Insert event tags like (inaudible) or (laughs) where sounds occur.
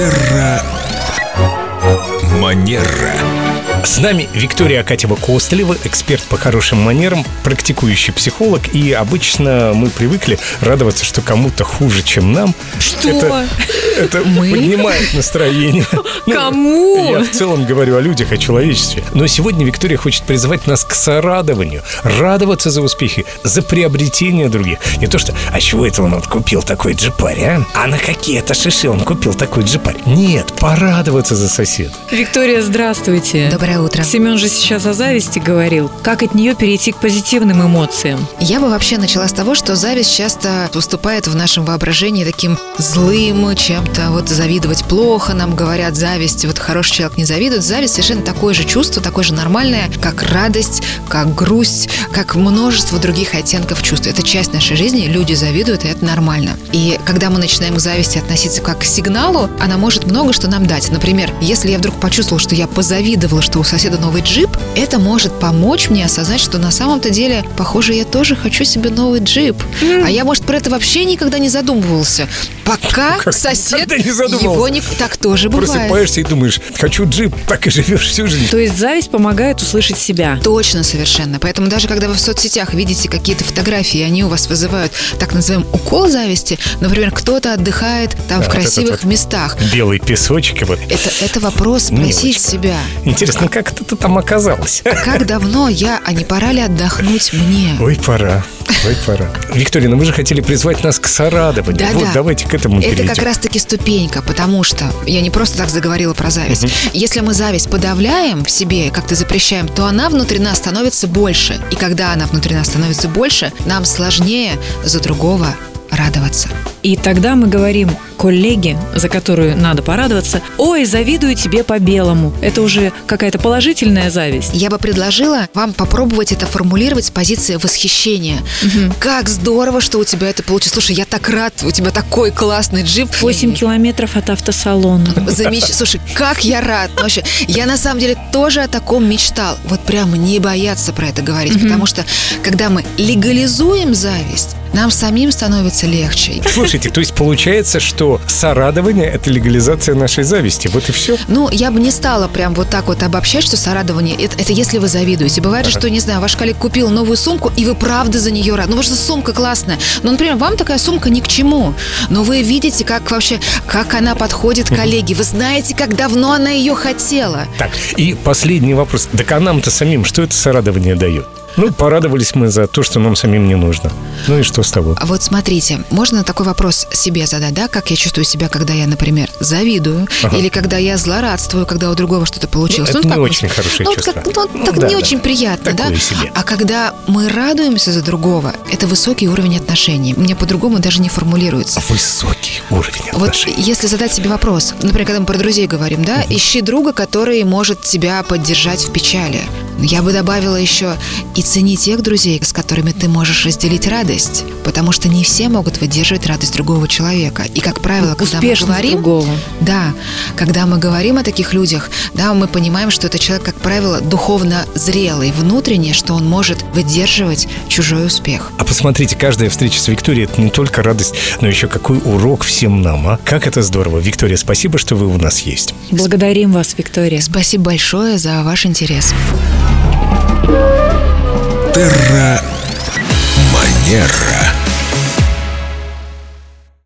Терра Манера. С нами Виктория Акатьева-Костылева, эксперт по хорошим манерам, практикующий психолог. И обычно мы привыкли радоваться, что кому-то хуже, чем нам. Что? Это, это Мы? поднимает настроение. (laughs) Ну, Кому? Я в целом говорю о людях, о человечестве. Но сегодня Виктория хочет призывать нас к сорадованию. Радоваться за успехи, за приобретение других. Не то что, а чего это он вот купил такой джипарь, а? А на какие это шиши он купил такой джипарь? Нет, порадоваться за соседа. Виктория, здравствуйте. Доброе утро. Семен же сейчас о зависти говорил. Как от нее перейти к позитивным эмоциям? Я бы вообще начала с того, что зависть часто выступает в нашем воображении таким злым, чем-то вот завидовать плохо, нам говорят зависть, вот хороший человек не завидует. Зависть совершенно такое же чувство, такое же нормальное, как радость, как грусть, как множество других оттенков чувств. Это часть нашей жизни, люди завидуют, и это нормально. И когда мы начинаем к зависти относиться как к сигналу, она может много что нам дать. Например, если я вдруг почувствовала, что я позавидовала, что у соседа новый джип, это может помочь мне осознать, что на самом-то деле, похоже, я тоже хочу себе новый джип. А я, может, про это вообще никогда не задумывался. Пока (laughs) Как- сосед когда не задумывался? его не... Так тоже бывает. Просыпаешься и думаешь, хочу джип, так и живешь всю жизнь. То есть зависть помогает услышать себя. Точно, совершенно. Поэтому даже когда вы в соцсетях видите какие-то фотографии, и они у вас вызывают, так называем, укол зависти, например, кто-то отдыхает там Да, в красивых вот. местах, Белый песочек и вот. это, это вопрос спросить Милочка. себя. Интересно, как это ты там оказалась? Как давно я, а не пора ли отдохнуть мне? Ой, пора. Ой, пора. Виктория, ну вы же хотели призвать нас к сорадованию. Да-да. Вот давайте к этому Это перейдем. как раз-таки ступенька, потому что я не просто так заговорила про зависть. Если мы зависть подавляем в себе как-то запрещаем, то она внутри нас становится больше. И когда она внутри нас становится больше, нам сложнее за другого радоваться. И тогда мы говорим коллеге, за которую надо порадоваться, ой, завидую тебе по-белому. Это уже какая-то положительная зависть. Я бы предложила вам попробовать это формулировать с позиции восхищения. Как здорово, что у тебя это получилось. Слушай, я так рад, у тебя такой классный джип. 8 километров от автосалона. (laughs) Замеч... Слушай, как я рад. Ну, Вообще, я на самом деле тоже о таком мечтал. Вот прям не бояться про это говорить, потому что когда мы легализуем зависть, нам самим становится легче. Слушайте, то есть получается, что сорадование – это легализация нашей зависти. Вот и все. Ну, я бы не стала прям вот так вот обобщать, что сорадование это, если вы завидуете. Бывает же, что, не знаю, ваш коллег купил новую сумку, и вы правда за нее рады. Ну, потому что сумка классная. Ну, например, вам такая сумка ни к чему. Но вы видите, как вообще, как она подходит коллеге. Вы знаете, как давно она ее хотела. Так, и последний вопрос. Так а нам-то самим что это сорадование дает? Ну, порадовались мы за то, что нам самим не нужно. Ну и что с того? А вот смотрите, можно такой вопрос себе задать, да? Как я чувствую себя, когда я, например, завидую, Ага. или когда я злорадствую, когда у другого что-то получилось. Ну, это как не очень хорошее ну, вот чувство. как- ну, Ну, так да, не да. очень приятно, Такое да? себе. А когда мы радуемся за другого, это высокий уровень отношений. Меня по-другому даже не формулируется. Высокий уровень Вот отношений. если задать себе вопрос, например, когда мы про друзей говорим, да, ищи друга, который может тебя поддержать в печали. Я бы добавила еще и цени тех друзей, с которыми ты можешь разделить радость, потому что не все могут выдерживать радость другого человека. И, как правило, когда мы говорим... другого. Да, когда мы говорим о таких людях, да, мы понимаем, что это человек, как правило, духовно зрелый, внутренне, что он может выдерживать чужой успех. А посмотрите, каждая встреча с Викторией – это не только радость, но еще какой урок всем нам, а? Как это здорово. Виктория, спасибо, что вы у нас есть. Благодарим вас, Виктория. Спасибо большое за ваш интерес. Терра Манера.